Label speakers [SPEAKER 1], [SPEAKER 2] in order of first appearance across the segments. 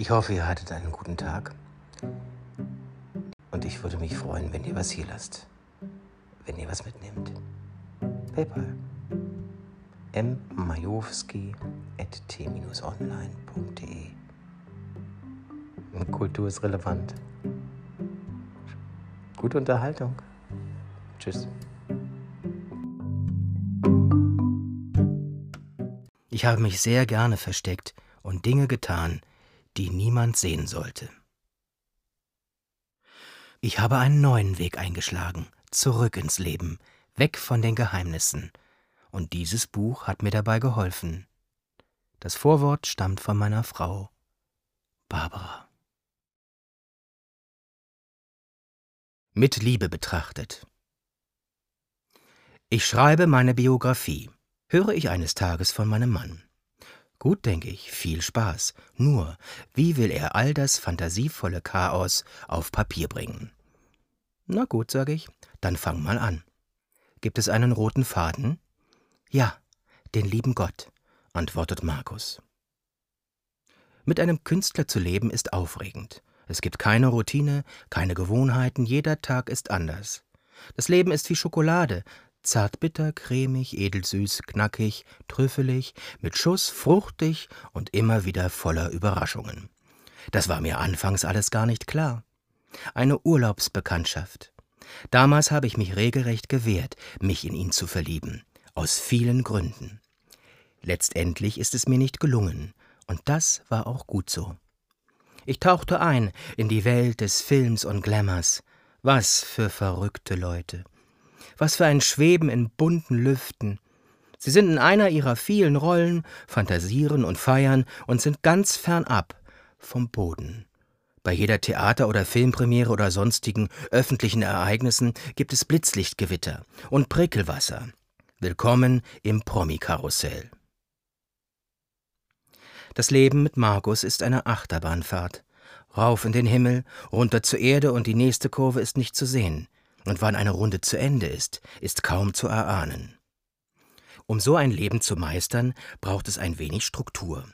[SPEAKER 1] Ich hoffe, ihr hattet einen guten Tag. Und ich würde mich freuen, wenn ihr was hier lasst. Wenn ihr was mitnehmt. PayPal. mmajowski.t-online.de Kultur ist relevant. Gute Unterhaltung. Tschüss. Ich habe mich sehr gerne versteckt und Dinge getan, die niemand sehen sollte. Ich habe einen neuen Weg eingeschlagen, zurück ins Leben, weg von den Geheimnissen, und dieses Buch hat mir dabei geholfen. Das Vorwort stammt von meiner Frau, Barbara. Mit Liebe betrachtet. Ich schreibe meine Biografie, höre ich eines Tages von meinem Mann. Gut, denke ich, viel Spaß. Nur, wie will er all das fantasievolle Chaos auf Papier bringen? Na gut, sage ich, dann fang mal an. Gibt es einen roten Faden? Ja, den lieben Gott, antwortet Markus. Mit einem Künstler zu leben ist aufregend. Es gibt keine Routine, keine Gewohnheiten, jeder Tag ist anders. Das Leben ist wie Schokolade, zartbitter, cremig, edelsüß, knackig, trüffelig, mit Schuss, fruchtig und immer wieder voller Überraschungen. Das war mir anfangs alles gar nicht klar. Eine Urlaubsbekanntschaft. Damals habe ich mich regelrecht gewehrt, mich in ihn zu verlieben, aus vielen Gründen. Letztendlich ist es mir nicht gelungen, und das war auch gut so. Ich tauchte ein in die Welt des Films und Glamours. Was für verrückte Leute. Was für ein Schweben in bunten Lüften. Sie sind in einer ihrer vielen Rollen, fantasieren und feiern und sind ganz fernab vom Boden. Bei jeder Theater- oder Filmpremiere oder sonstigen öffentlichen Ereignissen gibt es Blitzlichtgewitter und Prickelwasser. Willkommen im Promi-Karussell. Das Leben mit Markus ist eine Achterbahnfahrt. Rauf in den Himmel, runter zur Erde und die nächste Kurve ist nicht zu sehen und wann eine Runde zu Ende ist, ist kaum zu erahnen. Um so ein Leben zu meistern, braucht es ein wenig Struktur,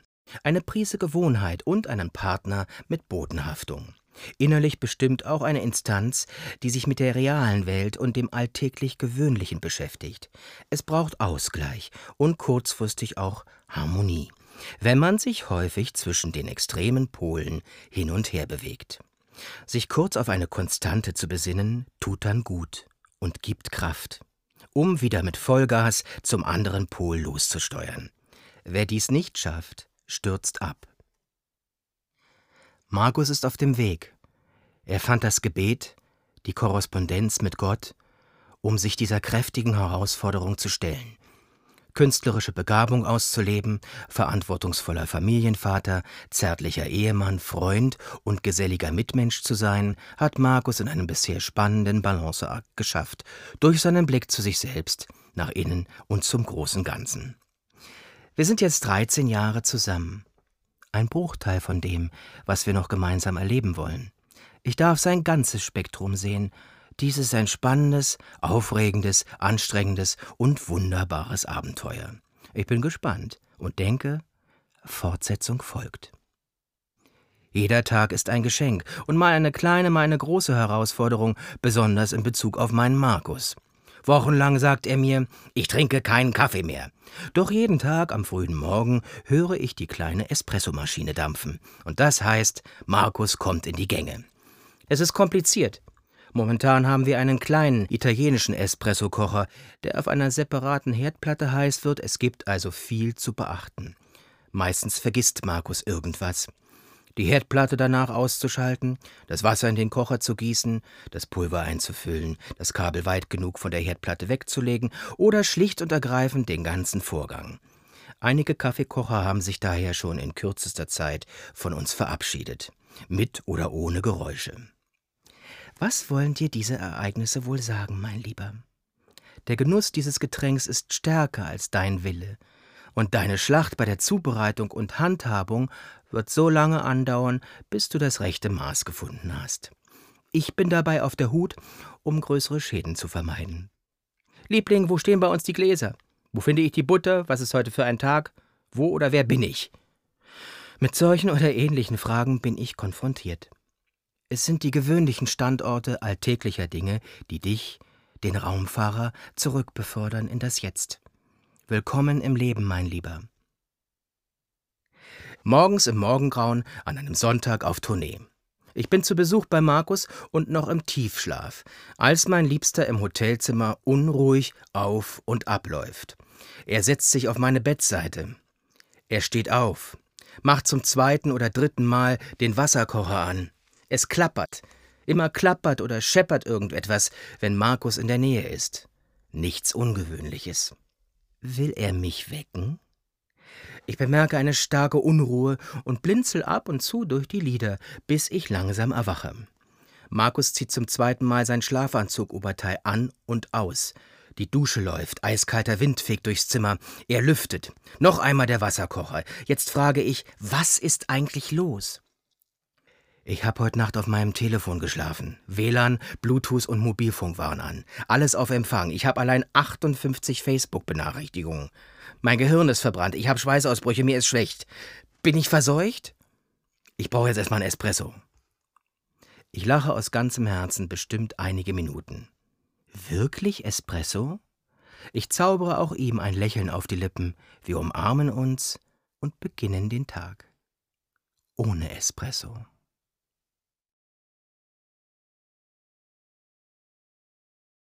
[SPEAKER 1] eine Prise Gewohnheit und einen Partner mit Bodenhaftung. Innerlich bestimmt auch eine Instanz, die sich mit der realen Welt und dem alltäglich Gewöhnlichen beschäftigt. Es braucht Ausgleich und kurzfristig auch Harmonie, wenn man sich häufig zwischen den extremen Polen hin und her bewegt. Sich kurz auf eine Konstante zu besinnen, tut dann gut und gibt Kraft, um wieder mit Vollgas zum anderen Pol loszusteuern. Wer dies nicht schafft, stürzt ab. Markus ist auf dem Weg. Er fand das Gebet, die Korrespondenz mit Gott, um sich dieser kräftigen Herausforderung zu stellen künstlerische Begabung auszuleben, verantwortungsvoller Familienvater, zärtlicher Ehemann, Freund und geselliger Mitmensch zu sein, hat Markus in einem bisher spannenden Balanceakt geschafft, durch seinen Blick zu sich selbst, nach innen und zum großen Ganzen. Wir sind jetzt 13 Jahre zusammen. Ein Bruchteil von dem, was wir noch gemeinsam erleben wollen. Ich darf sein ganzes Spektrum sehen dies ist ein spannendes, aufregendes, anstrengendes und wunderbares Abenteuer. Ich bin gespannt und denke, Fortsetzung folgt. Jeder Tag ist ein Geschenk und mal eine kleine, mal eine große Herausforderung, besonders in Bezug auf meinen Markus. Wochenlang sagt er mir, ich trinke keinen Kaffee mehr. Doch jeden Tag am frühen Morgen höre ich die kleine Espressomaschine dampfen. Und das heißt, Markus kommt in die Gänge. Es ist kompliziert. Momentan haben wir einen kleinen italienischen Espressokocher, der auf einer separaten Herdplatte heiß wird, es gibt also viel zu beachten. Meistens vergisst Markus irgendwas. Die Herdplatte danach auszuschalten, das Wasser in den Kocher zu gießen, das Pulver einzufüllen, das Kabel weit genug von der Herdplatte wegzulegen oder schlicht und ergreifend den ganzen Vorgang. Einige Kaffeekocher haben sich daher schon in kürzester Zeit von uns verabschiedet, mit oder ohne Geräusche. Was wollen dir diese Ereignisse wohl sagen, mein Lieber? Der Genuss dieses Getränks ist stärker als dein Wille, und deine Schlacht bei der Zubereitung und Handhabung wird so lange andauern, bis du das rechte Maß gefunden hast. Ich bin dabei auf der Hut, um größere Schäden zu vermeiden. Liebling, wo stehen bei uns die Gläser? Wo finde ich die Butter? Was ist heute für ein Tag? Wo oder wer bin ich? Mit solchen oder ähnlichen Fragen bin ich konfrontiert. Es sind die gewöhnlichen Standorte alltäglicher Dinge, die dich, den Raumfahrer, zurückbefördern in das Jetzt. Willkommen im Leben, mein Lieber. Morgens im Morgengrauen an einem Sonntag auf Tournee. Ich bin zu Besuch bei Markus und noch im Tiefschlaf, als mein Liebster im Hotelzimmer unruhig auf und abläuft. Er setzt sich auf meine Bettseite. Er steht auf, macht zum zweiten oder dritten Mal den Wasserkocher an. Es klappert. Immer klappert oder scheppert irgendetwas, wenn Markus in der Nähe ist. Nichts Ungewöhnliches. Will er mich wecken? Ich bemerke eine starke Unruhe und blinzel ab und zu durch die Lider, bis ich langsam erwache. Markus zieht zum zweiten Mal sein Schlafanzug-Oberteil an und aus. Die Dusche läuft, eiskalter Wind fegt durchs Zimmer. Er lüftet. Noch einmal der Wasserkocher. Jetzt frage ich, was ist eigentlich los? Ich habe heute Nacht auf meinem Telefon geschlafen. WLAN, Bluetooth und Mobilfunk waren an. Alles auf Empfang. Ich habe allein 58 Facebook-Benachrichtigungen. Mein Gehirn ist verbrannt. Ich habe Schweißausbrüche. Mir ist schlecht. Bin ich verseucht? Ich brauche jetzt erstmal einen Espresso. Ich lache aus ganzem Herzen bestimmt einige Minuten. Wirklich Espresso? Ich zaubere auch ihm ein Lächeln auf die Lippen. Wir umarmen uns und beginnen den Tag. Ohne Espresso.